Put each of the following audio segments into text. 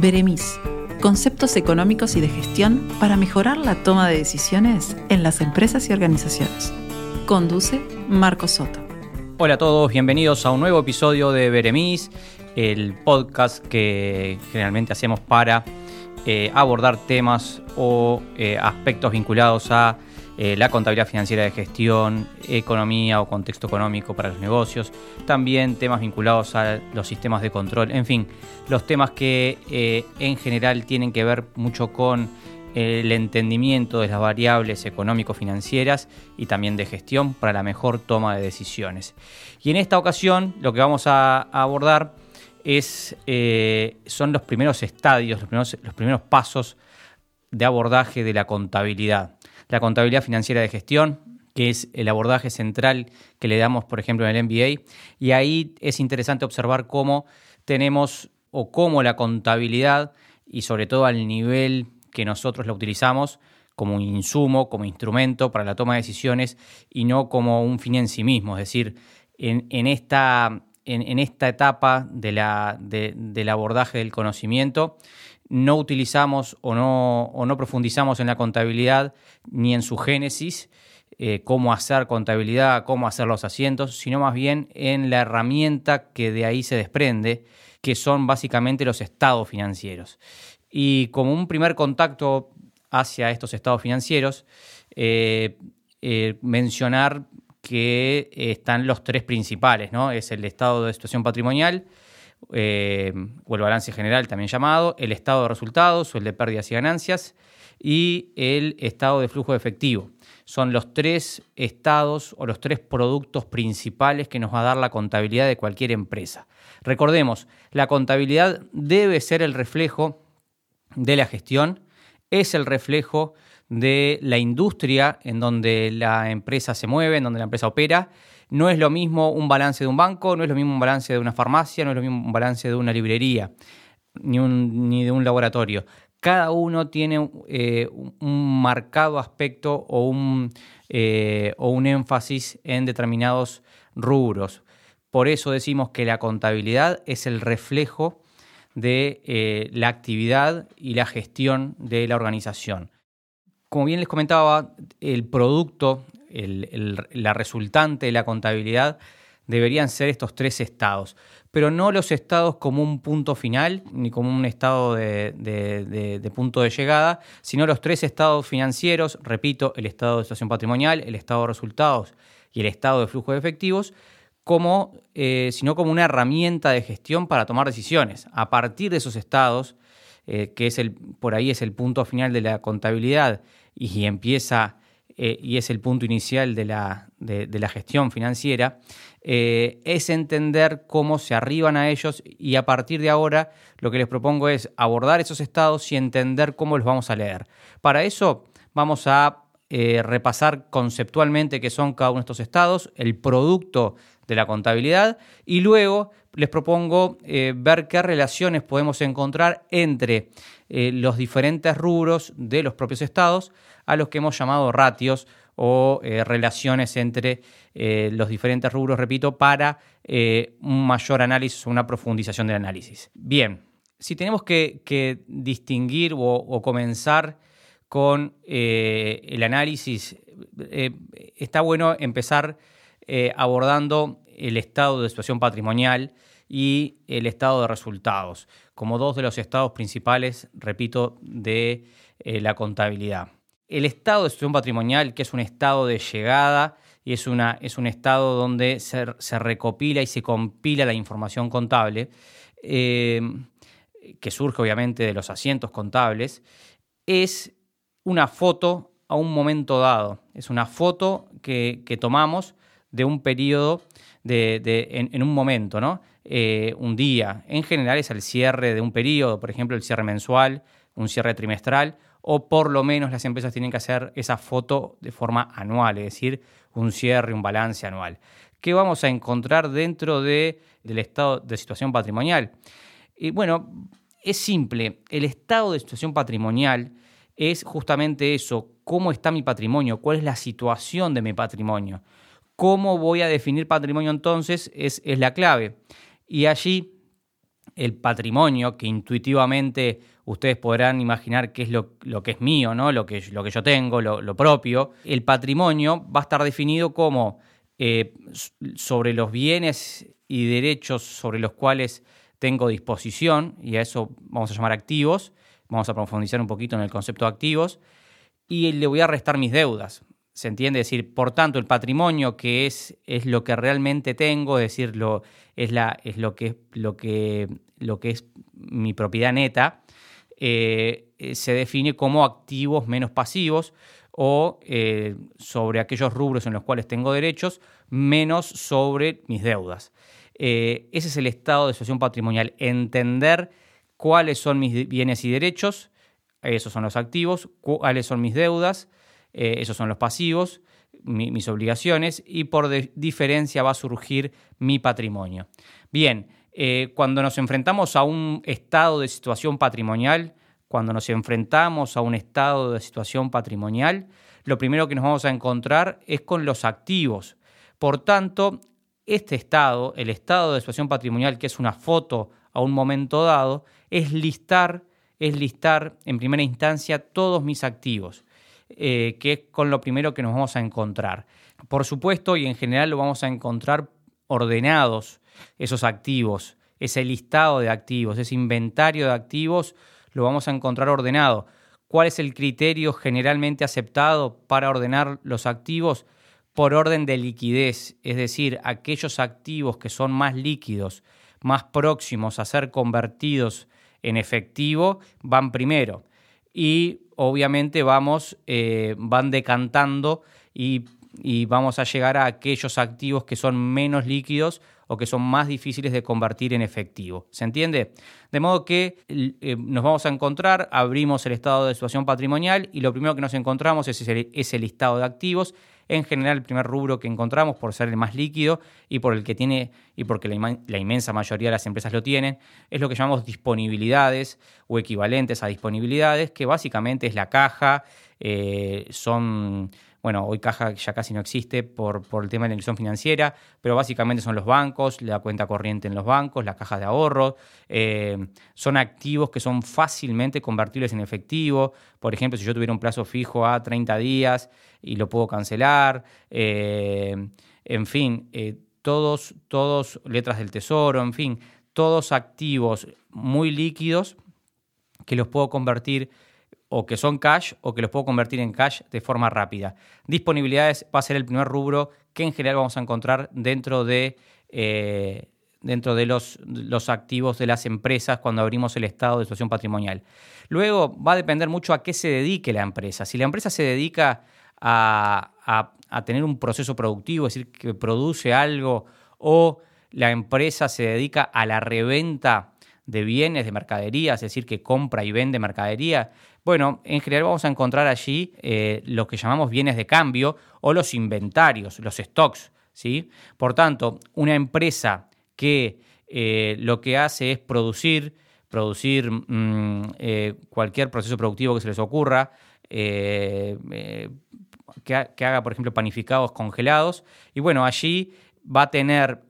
Beremis, conceptos económicos y de gestión para mejorar la toma de decisiones en las empresas y organizaciones. Conduce Marco Soto. Hola a todos, bienvenidos a un nuevo episodio de Beremis, el podcast que generalmente hacemos para eh, abordar temas o eh, aspectos vinculados a eh, la contabilidad financiera de gestión, economía o contexto económico para los negocios, también temas vinculados a los sistemas de control, en fin, los temas que eh, en general tienen que ver mucho con el entendimiento de las variables económico-financieras y también de gestión para la mejor toma de decisiones. Y en esta ocasión lo que vamos a, abordar es, eh, son los primeros estadios, los primeros, los primeros pasos de abordaje de la contabilidad la contabilidad financiera de gestión, que es el abordaje central que le damos, por ejemplo, en el MBA. Y ahí es interesante observar cómo tenemos o cómo la contabilidad y sobre todo al nivel que nosotros la utilizamos como un insumo, como instrumento para la toma de decisiones y no como un fin en sí mismo. Es decir, en, esta, en, esta, etapa del abordaje del conocimiento, no utilizamos o no, no profundizamos en la contabilidad ni en su génesis, eh, cómo hacer contabilidad, cómo hacer los asientos, sino más bien en la herramienta que de ahí se desprende, que son básicamente los estados financieros. Y como un primer contacto hacia estos estados financieros, eh, eh, mencionar que están los tres principales, ¿no? Es el estado de situación patrimonial, eh, o el balance general también llamado, el estado de resultados o el de pérdidas y ganancias y el estado de flujo de efectivo. Son los tres estados o los tres productos principales que nos va a dar la contabilidad de cualquier empresa. Recordemos, la contabilidad debe ser el reflejo de la gestión, es el reflejo de la industria en donde la empresa se mueve, en donde la empresa opera no es lo mismo un balance de un banco, no es lo mismo un balance de una farmacia, no es lo mismo un balance de una librería, ni, de un laboratorio. Cada uno tiene eh, un marcado aspecto o un, eh, o un énfasis en determinados rubros. Por eso decimos que la contabilidad es el reflejo de eh, la actividad y la gestión de la organización. Como bien les comentaba, el producto la resultante de la contabilidad deberían ser estos tres estados, pero no los estados como un punto final ni como un estado de, punto de llegada, sino los tres estados financieros, repito, el estado de situación patrimonial, el estado de resultados y el estado de flujo de efectivos, como, eh, sino como una herramienta de gestión para tomar decisiones. A partir de esos estados, eh, que es el, por ahí es el punto final de la contabilidad y empieza eh, y es el punto inicial de la, de, la gestión financiera, eh, es entender cómo se arriban a ellos y a partir de ahora lo que les propongo es abordar esos estados y entender cómo los vamos a leer. Para eso vamos a eh, repasar conceptualmente qué son cada uno de estos estados, el producto de la contabilidad y luego les propongo ver qué relaciones podemos encontrar entre los diferentes rubros de los propios estados a los que hemos llamado ratios o eh, relaciones entre eh, los diferentes rubros, repito, para eh, un mayor análisis una profundización del análisis. Bien, si tenemos que, distinguir o, comenzar con el análisis, está bueno empezar abordando el estado de situación patrimonial y el estado de resultados, como dos de los estados principales, repito, de la contabilidad el estado de situación patrimonial, que es un estado de llegada y es, una, es un estado donde se, recopila y se compila la información contable, eh, que surge obviamente de los asientos contables, es una foto a un momento dado. Es una foto que, tomamos de un periodo de, en, un momento, ¿no? Eh, un día. En general es el cierre de un periodo, por ejemplo, el cierre mensual, un cierre trimestral o por lo menos las empresas tienen que hacer esa foto de forma anual, es decir, un cierre, un balance anual. ¿Qué vamos a encontrar dentro de, del estado de situación patrimonial? Y bueno, es simple, el estado de situación patrimonial es justamente eso, cómo está mi patrimonio, cuál es la situación de mi patrimonio. ¿Cómo voy a definir patrimonio entonces? Es, es la clave. Y allí el patrimonio, que intuitivamente ustedes podrán imaginar qué es lo, que es mío, ¿no? lo, que, lo que yo tengo, lo, propio. El patrimonio va a estar definido como eh, sobre los bienes y derechos sobre los cuales tengo disposición, y a eso vamos a llamar activos, vamos a profundizar un poquito en el concepto de activos, y le voy a restar mis deudas. ¿Se entiende? Es decir, por tanto, el patrimonio que es, es lo que realmente tengo, es decir, lo, es, la, es lo, que, lo, que, lo que es mi propiedad neta, eh, eh, se define como activos menos pasivos o eh, sobre aquellos rubros en los cuales tengo derechos, menos sobre mis deudas. ese es el estado de situación patrimonial, entender cuáles son mis bienes y derechos, esos son los activos, cuáles son mis deudas, eh, esos son los pasivos, mis obligaciones, y por diferencia va a surgir mi patrimonio. Bien, eh, cuando nos enfrentamos a un estado de situación patrimonial, cuando nos enfrentamos a un estado de situación patrimonial, lo primero que nos vamos a encontrar es con los activos. Por tanto, este estado, el estado de situación patrimonial, que es una foto a un momento dado, es listar, es listar en primera instancia todos mis activos. Eh, que es con lo primero que nos vamos a encontrar. Por supuesto, y en general lo vamos a encontrar ordenados esos activos, ese listado de activos, ese inventario de activos, lo vamos a encontrar ordenado. ¿Cuál es el criterio generalmente aceptado para ordenar los activos? Por orden de liquidez, es decir, aquellos activos que son más líquidos, más próximos a ser convertidos en efectivo, van primero. Y obviamente vamos, eh, van decantando y, vamos a llegar a aquellos activos que son menos líquidos o que son más difíciles de convertir en efectivo. ¿Se entiende? De modo que eh, nos vamos a encontrar, abrimos el estado de situación patrimonial y lo primero que nos encontramos es ese listado de activos en general, el primer rubro que encontramos, por ser el más líquido y por el que tiene, y porque la, inmensa mayoría de las empresas lo tienen, es lo que llamamos disponibilidades o equivalentes a disponibilidades, que básicamente es la caja, eh, son bueno, hoy caja ya casi no existe por, el tema de la inclusión financiera, pero básicamente son los bancos, la cuenta corriente en los bancos, las cajas de ahorro, eh, son activos que son fácilmente convertibles en efectivo. Por ejemplo, si yo tuviera un plazo fijo a 30 días y lo puedo cancelar, eh, en fin, eh, todos, todos, letras del tesoro, en fin, todos activos muy líquidos que los puedo convertir o que son cash o que los puedo convertir en cash de forma rápida. Disponibilidades va a ser el primer rubro que en general vamos a encontrar dentro de, eh, dentro de los, los, activos de las empresas cuando abrimos el estado de situación patrimonial. Luego va a depender mucho a qué se dedique la empresa. Si la empresa se dedica a, a tener un proceso productivo, es decir, que produce algo, o la empresa se dedica a la reventa de bienes, de mercadería, es decir, que compra y vende mercadería, bueno, en general vamos a encontrar allí eh, lo que llamamos bienes de cambio o los inventarios, los stocks. ¿sí? Por tanto, una empresa que eh, lo que hace es producir, producir mm, eh, cualquier proceso productivo que se les ocurra, que, haga, por ejemplo, panificados congelados, y bueno, allí va a tener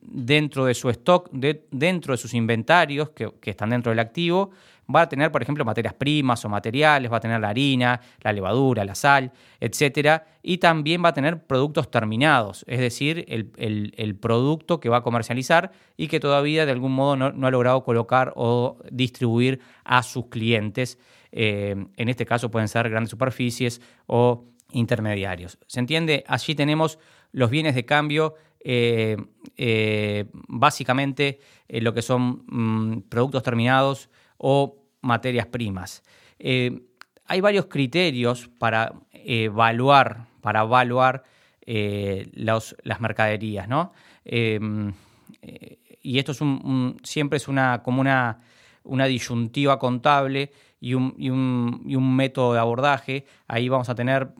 dentro de su stock, dentro de sus inventarios que, están dentro del activo, va a tener, por ejemplo, materias primas o materiales, va a tener la harina, la levadura, la sal, etcétera, y también va a tener productos terminados, es decir, el, producto que va a comercializar y que todavía de algún modo no, ha logrado colocar o distribuir a sus clientes. Eh, en este caso pueden ser grandes superficies o intermediarios. ¿Se entiende? Allí tenemos los bienes de cambio, eh, eh, básicamente lo que son mm, productos terminados o materias primas. Eh, hay varios criterios para evaluar, para evaluar eh, las mercaderías, ¿no? Em, eh, y esto es un, siempre es una, como una, una disyuntiva contable y un, y, un, método de abordaje. Ahí vamos a tener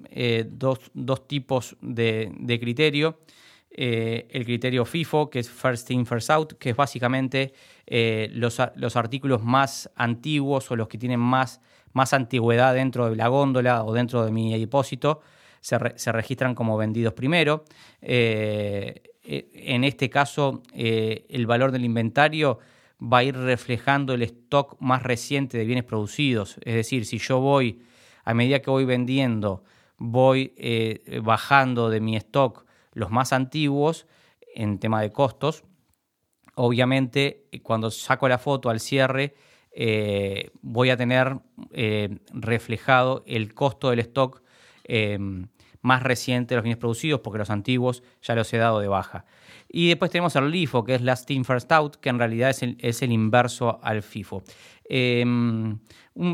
dos, dos, tipos de, de criterio. el criterio FIFO, que es First In, First Out, que es básicamente eh, los, artículos más antiguos o los que tienen más, más antigüedad dentro de la góndola o dentro de mi depósito se, registran como vendidos primero. Eh, eh, en este caso, el valor del inventario va a ir reflejando el stock más reciente de bienes producidos. Es decir, si yo voy, a medida que voy vendiendo, voy bajando de mi stock los más antiguos en tema de costos, obviamente cuando saco la foto al cierre, eh, voy a tener eh, reflejado el costo del stock más reciente de los bienes producidos, porque los antiguos ya los he dado de baja. Y después tenemos el LIFO, que es Last In First Out, que en realidad es el, es el inverso al FIFO. Em,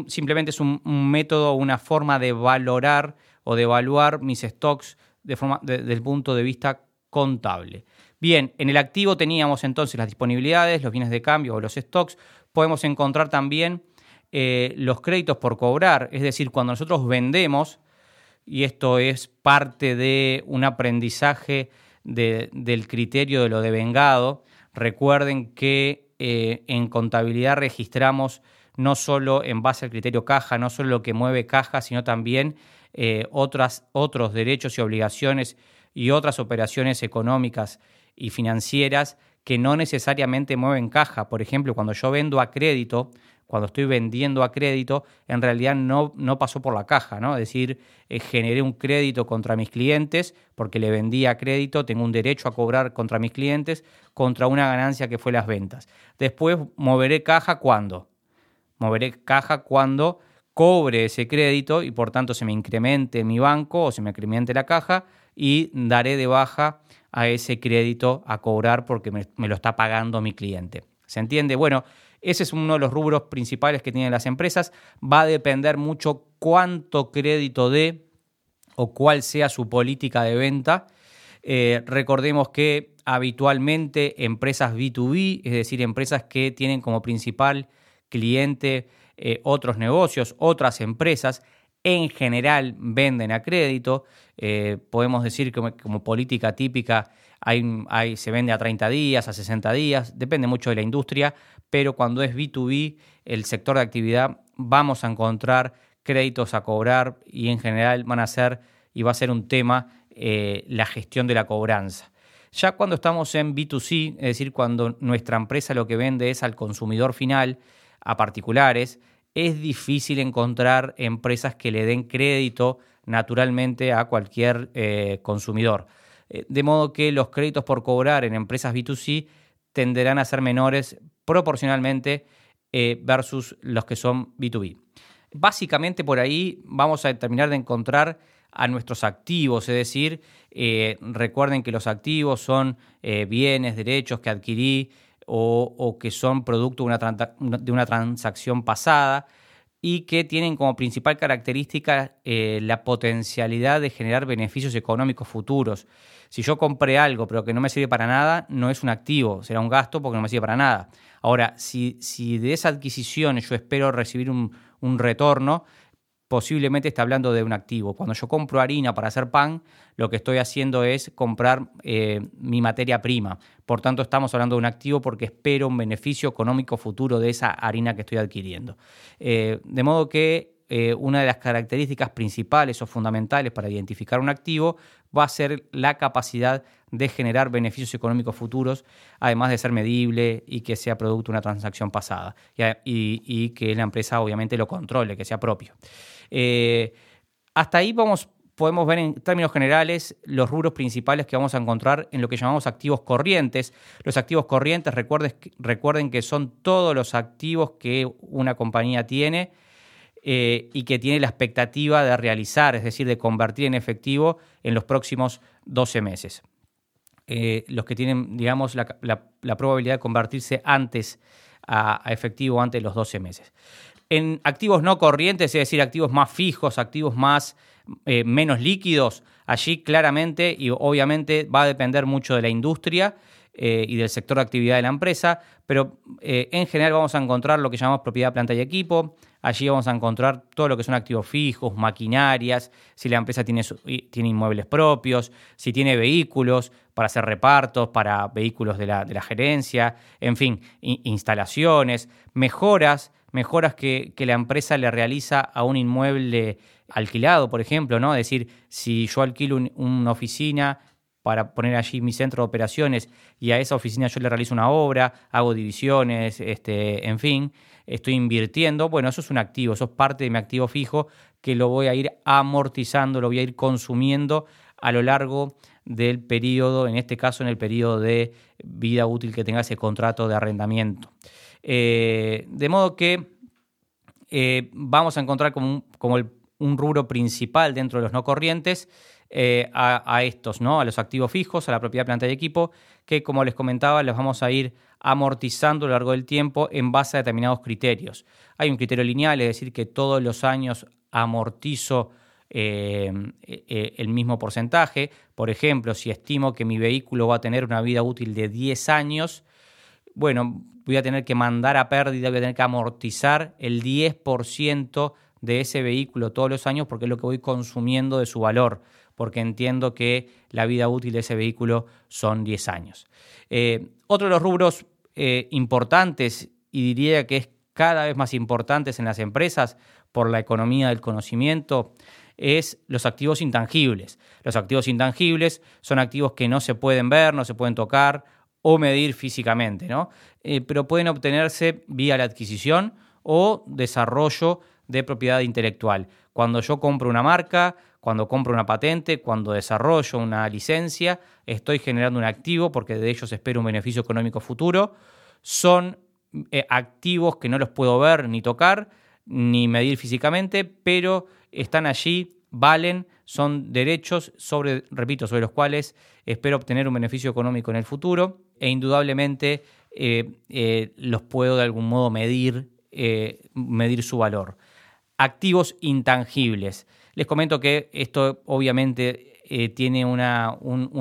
simplemente es un, método, una forma de valorar o de evaluar mis stocks de forma, desde el punto de vista contable. Bien, en el activo teníamos entonces las disponibilidades, los bienes de cambio o los stocks. Podemos encontrar también eh, los créditos por cobrar, es decir, cuando nosotros vendemos, y esto es parte de un aprendizaje del criterio de lo devengado. Recuerden que eh, en contabilidad registramos no solo en base al criterio caja, no solo lo que mueve caja, sino también eh, otras, otros derechos y obligaciones y otras operaciones económicas y financieras que no necesariamente mueven caja. Por ejemplo, cuando yo vendo a crédito, cuando estoy vendiendo a crédito, en realidad no, no pasó por la caja, ¿no? Es decir, eh, generé un crédito contra mis clientes porque le vendí a crédito, tengo un derecho a cobrar contra mis clientes contra una ganancia que fue las ventas. Después moveré caja cuando. Moveré caja cuando cobre ese crédito y por tanto se me incremente mi banco o se me incremente la caja y daré de baja a ese crédito a cobrar porque me, lo está pagando mi cliente. ¿Se entiende? Bueno, ese es uno de los rubros principales que tienen las empresas. Va a depender mucho cuánto crédito dé o cuál sea su política de venta. Eh, recordemos que habitualmente empresas B2B, es decir, empresas que tienen como principal cliente eh, otros negocios, otras empresas, en general venden a crédito. Eh, podemos decir que como, política típica hay, se vende a 30 días, a 60 días, depende mucho de la industria, pero cuando es B2B, el sector de actividad, vamos a encontrar créditos a cobrar y en general van a ser y va a ser un tema eh, la gestión de la cobranza. Ya cuando estamos en B2C, es decir, cuando nuestra empresa lo que vende es al consumidor final, a particulares, es difícil encontrar empresas que le den crédito naturalmente a cualquier eh, consumidor. Eh, de modo que los créditos por cobrar en empresas B2C tenderán a ser menores proporcionalmente eh, versus los que son B2B. Básicamente por ahí vamos a terminar de encontrar a nuestros activos, es decir, recuerden que los activos son bienes, derechos que adquirí o, que son producto de una, transacción pasada y que tienen como principal característica la potencialidad de generar beneficios económicos futuros. Si yo compré algo pero que no me sirve para nada, no es un activo, será un gasto porque no me sirve para nada. Ahora, si, si de esa adquisición yo espero recibir un, retorno, posiblemente está hablando de un activo. Cuando yo compro harina para hacer pan, lo que estoy haciendo es comprar eh, mi materia prima. Por tanto, estamos hablando de un activo porque espero un beneficio económico futuro de esa harina que estoy adquiriendo. Eh, de modo que eh, una de las características principales o fundamentales para identificar un activo va a ser la capacidad de generar beneficios económicos futuros, además de ser medible y que sea producto de una transacción pasada y, que la empresa obviamente lo controle, que sea propio. Eh, hasta ahí vamos, podemos ver en términos generales los rubros principales que vamos a encontrar en lo que llamamos activos corrientes. Los activos corrientes, recuerden que son todos los activos que una compañía tiene eh, y que tiene la expectativa de realizar, es decir, de convertir en efectivo en los próximos 12 meses. Eh, los que tienen, digamos, la, probabilidad de convertirse antes a, efectivo, antes de los 12 meses. En activos no corrientes, es decir, activos más fijos, activos más eh, menos líquidos, allí claramente y obviamente va a depender mucho de la industria y del sector de actividad de la empresa, pero en general vamos a encontrar lo que llamamos propiedad, planta y equipo, Allí vamos a encontrar todo lo que son activos fijos, maquinarias, si la empresa tiene, tiene inmuebles propios, si tiene vehículos para hacer repartos, para vehículos de la, gerencia, en fin, instalaciones, mejoras, mejoras que, la empresa le realiza a un inmueble alquilado, por ejemplo, ¿no? Es decir, si yo alquilo una oficina para poner allí mi centro de operaciones y a esa oficina yo le realizo una obra, hago divisiones, este, en fin, estoy invirtiendo, bueno, eso es un activo, eso es parte de mi activo fijo que lo voy a ir amortizando, lo voy a ir consumiendo a lo largo del periodo, en este caso en el periodo de vida útil que tenga ese contrato de arrendamiento. Eh, de modo que eh, vamos a encontrar como, un rubro principal dentro de los no corrientes eh, a, estos, ¿no? a los activos fijos, a la propiedad, planta y equipo, que como les comentaba, los vamos a ir amortizando a lo largo del tiempo en base a determinados criterios. Hay un criterio lineal, es decir, que todos los años amortizo eh, eh, el mismo porcentaje. Por ejemplo, si estimo que mi vehículo va a tener una vida útil de 10 años, bueno, voy a tener que mandar a pérdida, voy a tener que amortizar el 10% de ese vehículo todos los años porque es lo que voy consumiendo de su valor porque entiendo que la vida útil de ese vehículo son 10 años. Eh, otro de los rubros eh, importantes, y diría que es cada vez más importantes en las empresas por la economía del conocimiento, es los activos intangibles. Los activos intangibles son activos que no se pueden ver, no se pueden tocar o medir físicamente, ¿no? Eh, pero pueden obtenerse vía la adquisición o desarrollo de propiedad intelectual. Cuando yo compro una marca, cuando compro una patente, cuando desarrollo una licencia, estoy generando un activo porque de ellos espero un beneficio económico futuro. Son eh, activos que no los puedo ver ni tocar ni medir físicamente, pero están allí, valen, son derechos sobre, repito, sobre los cuales espero obtener un beneficio económico en el futuro e indudablemente eh, eh, los puedo de algún modo medir, medir su valor. Activos intangibles. Les comento que esto obviamente eh, tiene una,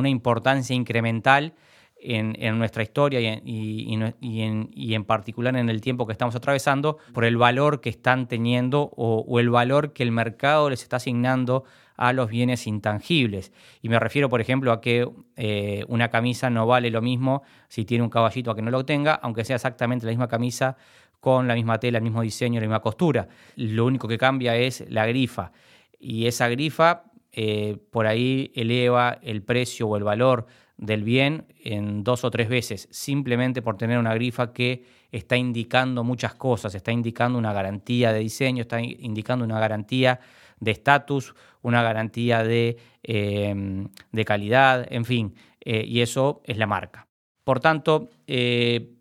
importancia incremental en, nuestra historia y en, particular en el tiempo que estamos atravesando por el valor que están teniendo o, el valor que el mercado les está asignando a los bienes intangibles. Y me refiero, por ejemplo, a que eh, una camisa no vale lo mismo si tiene un caballito a que no lo tenga, aunque sea exactamente la misma camisa con la misma tela, el mismo diseño, la misma costura. Lo único que cambia es la grifa y esa grifa eh, por ahí eleva el precio o el valor del bien en dos o tres veces, simplemente por tener una grifa que está indicando muchas cosas, está indicando una garantía de diseño, está indicando una garantía de estatus, una garantía de, em, calidad, en fin, eh, y eso es la marca. Por tanto, eh,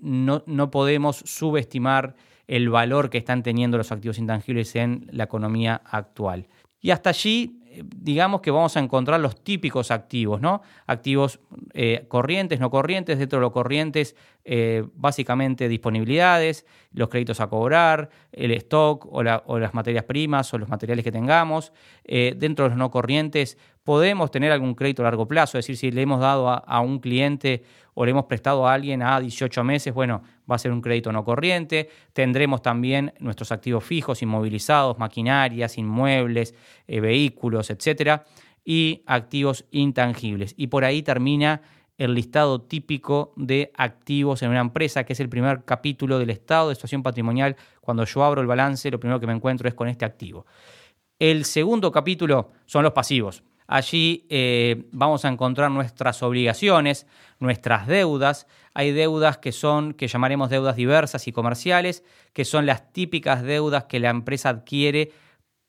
no, no podemos subestimar el valor que están teniendo los activos intangibles en la economía actual. Y hasta allí, eh, digamos que vamos a encontrar los típicos activos, ¿no? Activos eh, corrientes, no corrientes, dentro de los corrientes, eh, básicamente disponibilidades, los créditos a cobrar, el stock o, las materias primas o los materiales que tengamos. dentro de los no corrientes, podemos tener algún crédito a largo plazo, es decir, si le hemos dado a, un cliente o le hemos prestado a alguien a 18 meses, bueno, va a ser un crédito no corriente. Tendremos también nuestros activos fijos, inmovilizados, maquinarias, inmuebles, eh, vehículos, etcétera, y activos intangibles. Y por ahí termina el listado típico de activos en una empresa, que es el primer capítulo del estado de situación patrimonial. Cuando yo abro el balance, lo primero que me encuentro es con este activo. El segundo capítulo son los pasivos. Allí eh, vamos a encontrar nuestras obligaciones, nuestras deudas. Hay deudas que son, que llamaremos deudas diversas y comerciales, que son las típicas deudas que la empresa adquiere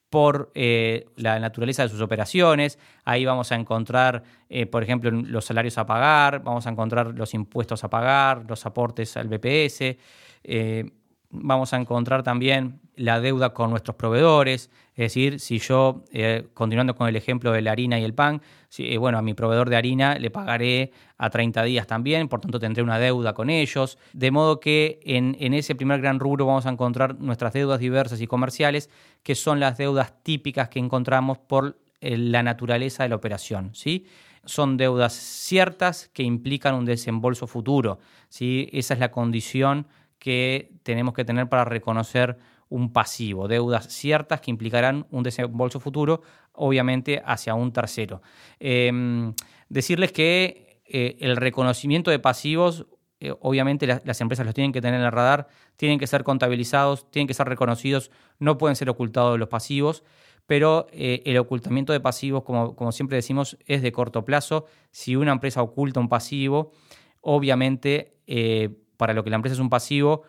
por eh, la naturaleza de sus operaciones. Ahí vamos a encontrar, eh, por ejemplo, los salarios a pagar, vamos a encontrar los impuestos a pagar, los aportes al BPS vamos a encontrar también la deuda con nuestros proveedores, es decir, si yo, eh, continuando con el ejemplo de la harina y el pan, si, eh, bueno, a mi proveedor de harina le pagaré a 30 días también, por tanto tendré una deuda con ellos, de modo que en, ese primer gran rubro vamos a encontrar nuestras deudas diversas y comerciales, que son las deudas típicas que encontramos por eh, la naturaleza de la operación, ¿sí? Son deudas ciertas que implican un desembolso futuro, ¿sí? Esa es la condición que tenemos que tener para reconocer un pasivo, deudas ciertas que implicarán un desembolso futuro, obviamente hacia un tercero. Em, decirles que eh, el reconocimiento de pasivos, eh, obviamente las empresas los tienen que tener en el radar, tienen que ser contabilizados, tienen que ser reconocidos, no pueden ser ocultados los pasivos, pero eh, el ocultamiento de pasivos, como, siempre decimos, es de corto plazo. Si una empresa oculta un pasivo, obviamente para lo que la empresa es un pasivo,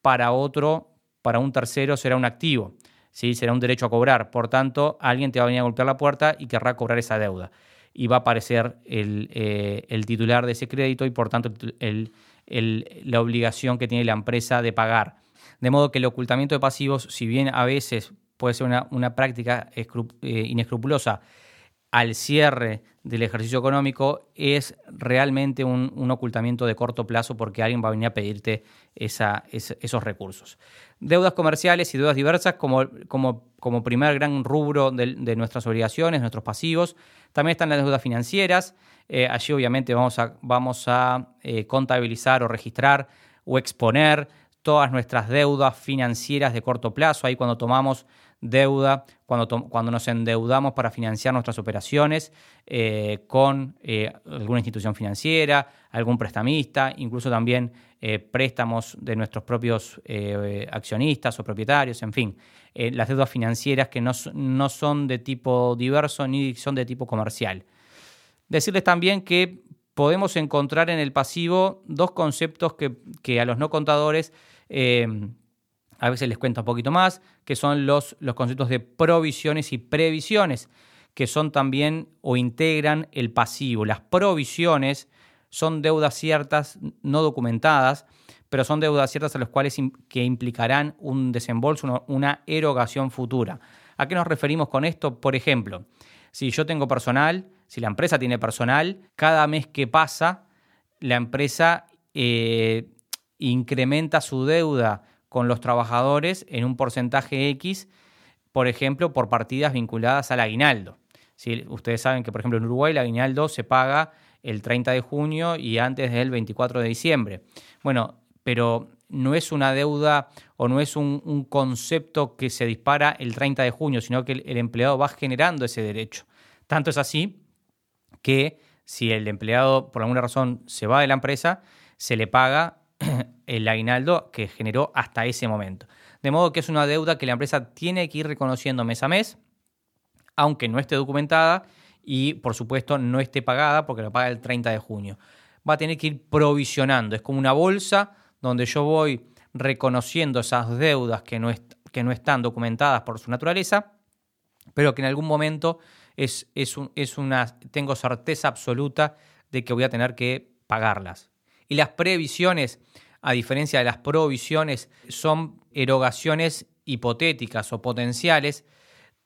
para otro, para un tercero será un activo, ¿sí? será un derecho a cobrar. Por tanto, alguien te va a venir a golpear la puerta y querrá cobrar esa deuda. Y va a aparecer el, eh, titular de ese crédito y por tanto la obligación que tiene la empresa de pagar. De modo que el ocultamiento de pasivos, si bien a veces puede ser una, práctica eh, inescrupulosa al cierre del ejercicio económico, es realmente un, ocultamiento de corto plazo porque alguien va a venir a pedirte esos recursos. Deudas comerciales y deudas diversas como, como, como primer gran rubro de, nuestras obligaciones, nuestros pasivos. También están las deudas financieras. Eh, allí obviamente vamos a, vamos a eh, contabilizar o registrar o exponer todas nuestras deudas financieras de corto plazo. Ahí cuando tomamos deuda, cuando, cuando nos endeudamos para financiar nuestras operaciones eh, con eh, alguna institución financiera, algún prestamista, incluso también eh, préstamos de nuestros propios accionistas o propietarios, en fin, las deudas financieras que no, no son de tipo diverso ni son de tipo comercial. Decirles también que podemos encontrar en el pasivo dos conceptos que, que a los no contadores a veces les cuento un poquito más, que son los, los conceptos de provisiones y previsiones, que son también o integran el pasivo. Las provisiones son deudas ciertas, no documentadas, pero son deudas ciertas a las cuales que implicarán un desembolso, una erogación futura. ¿A qué nos referimos con esto? Por ejemplo, si yo tengo personal, si la empresa tiene personal, cada mes que pasa, la empresa eh, incrementa su deuda con los trabajadores en un porcentaje X, por ejemplo, por partidas vinculadas al aguinaldo. Si Ustedes saben que, por ejemplo, en Uruguay el aguinaldo se paga el 30 de junio y antes del 24 de diciembre. Bueno, pero no es una deuda o no es un, concepto que se dispara el 30 de junio, sino que el empleado va generando ese derecho. Tanto es así que si el empleado por alguna razón se va de la empresa, se le paga el aguinaldo que generó hasta ese momento. De modo que es una deuda que la empresa tiene que ir reconociendo mes a mes, aunque no esté documentada y por supuesto no esté pagada porque lo paga el 30 de junio. Va a tener que ir provisionando, es como una bolsa donde yo voy reconociendo esas deudas que no, están documentadas por su naturaleza, pero que en algún momento es, es una, tengo certeza absoluta de que voy a tener que pagarlas. Y las previsiones, a diferencia de las provisiones, son erogaciones hipotéticas o potenciales,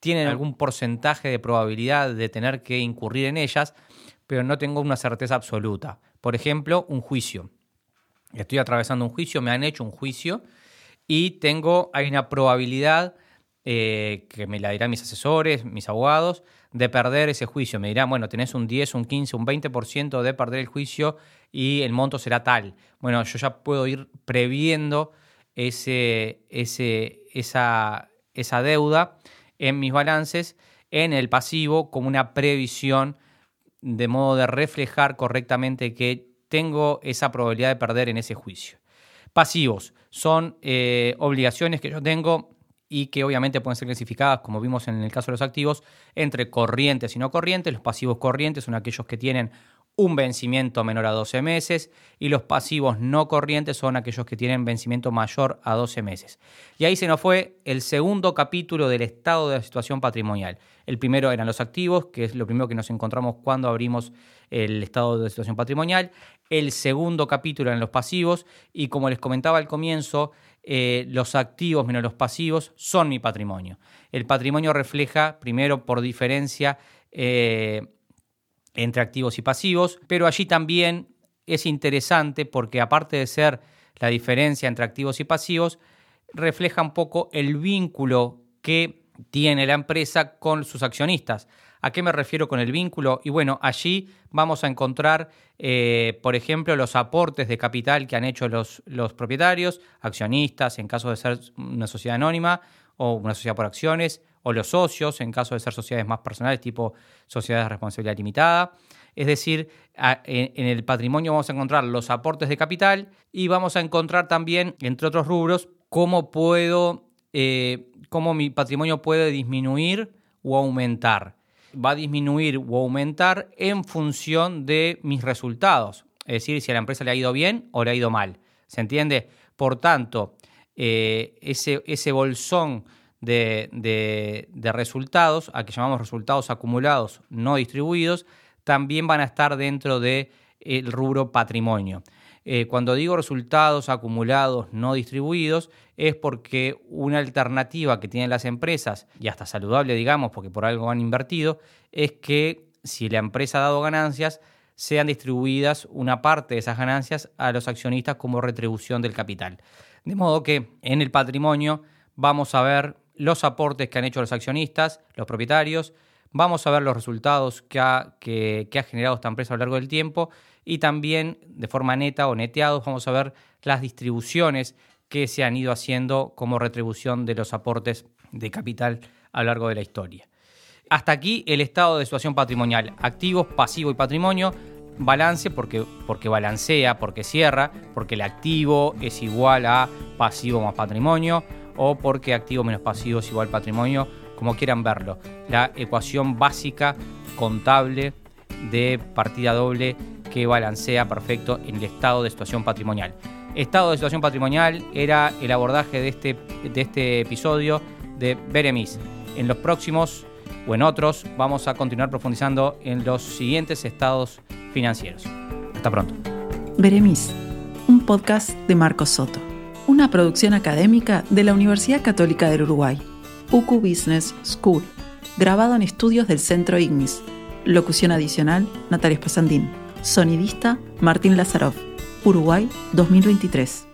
tienen algún porcentaje de probabilidad de tener que incurrir en ellas, pero no tengo una certeza absoluta. Por ejemplo, un juicio. Estoy atravesando un juicio, me han hecho un juicio y tengo, hay una probabilidad eh, que me la dirán mis asesores, mis abogados, de perder ese juicio. Me dirán, bueno, tenés un 10, un 15, un 20% de perder el juicio y el monto será tal. Bueno, yo ya puedo ir previendo ese, ese, esa, esa deuda en mis balances, en el pasivo, como una previsión de modo de reflejar correctamente que tengo esa probabilidad de perder en ese juicio. Pasivos son eh, obligaciones que yo tengo y que obviamente pueden ser clasificadas, como vimos en el caso de los activos, entre corrientes y no corrientes. Los pasivos corrientes son aquellos que tienen un vencimiento menor a 12 meses y los pasivos no corrientes son aquellos que tienen vencimiento mayor a 12 meses. Y ahí se nos fue el segundo capítulo del estado de la situación patrimonial. El primero eran los activos, que es lo primero que nos encontramos cuando abrimos el estado de situación patrimonial. El segundo capítulo eran los pasivos y como les comentaba al comienzo, eh, los activos menos los pasivos son mi patrimonio. El patrimonio refleja, primero, por diferencia eh, entre activos y pasivos, pero allí también es interesante porque aparte de ser la diferencia entre activos y pasivos, refleja un poco el vínculo que tiene la empresa con sus accionistas. ¿A qué me refiero con el vínculo? Y bueno, allí vamos a encontrar, eh, por ejemplo, los aportes de capital que han hecho los, los propietarios, accionistas, en caso de ser una sociedad anónima o una sociedad por acciones, o los socios, en caso de ser sociedades más personales, tipo sociedades de responsabilidad limitada. Es decir, en, el patrimonio vamos a encontrar los aportes de capital y vamos a encontrar también, entre otros rubros, cómo puedo, eh, cómo mi patrimonio puede disminuir o aumentar. Va a disminuir o aumentar en función de mis resultados. Es decir, si a la empresa le ha ido bien o le ha ido mal. ¿Se entiende? Por tanto, eh, ese, ese, bolsón de, de, resultados, a que llamamos resultados acumulados no distribuidos, también van a estar dentro del rubro patrimonio. Eh, cuando digo resultados acumulados no distribuidos, es porque una alternativa que tienen las empresas, y hasta saludable, digamos, porque por algo han invertido, es que si la empresa ha dado ganancias, sean distribuidas una parte de esas ganancias a los accionistas como retribución del capital. De modo que en el patrimonio vamos a ver los aportes que han hecho los accionistas, los propietarios, vamos a ver los resultados que ha, que ha generado esta empresa a lo largo del tiempo y también de forma neta o neteados vamos a ver las distribuciones que se han ido haciendo como retribución de los aportes de capital a lo largo de la historia. Hasta aquí el estado de situación patrimonial, activos, pasivo y patrimonio, balance porque, porque balancea, porque cierra, porque el activo es igual a pasivo más patrimonio o porque activo menos pasivo es igual patrimonio, como quieran verlo. La ecuación básica contable de partida doble que balancea perfecto en el estado de situación patrimonial. Estado de situación patrimonial era el abordaje de este, de este episodio de Beremis. En los próximos o en otros vamos a continuar profundizando en los siguientes estados financieros. Hasta pronto. Beremis, un podcast de Marcos Soto, una producción académica de la Universidad Católica del Uruguay, UCU Business School, grabado en estudios del Centro Ignis. Locución adicional, Natalia Spasandín. Sonidista Martín Lazarov, Uruguay 2023.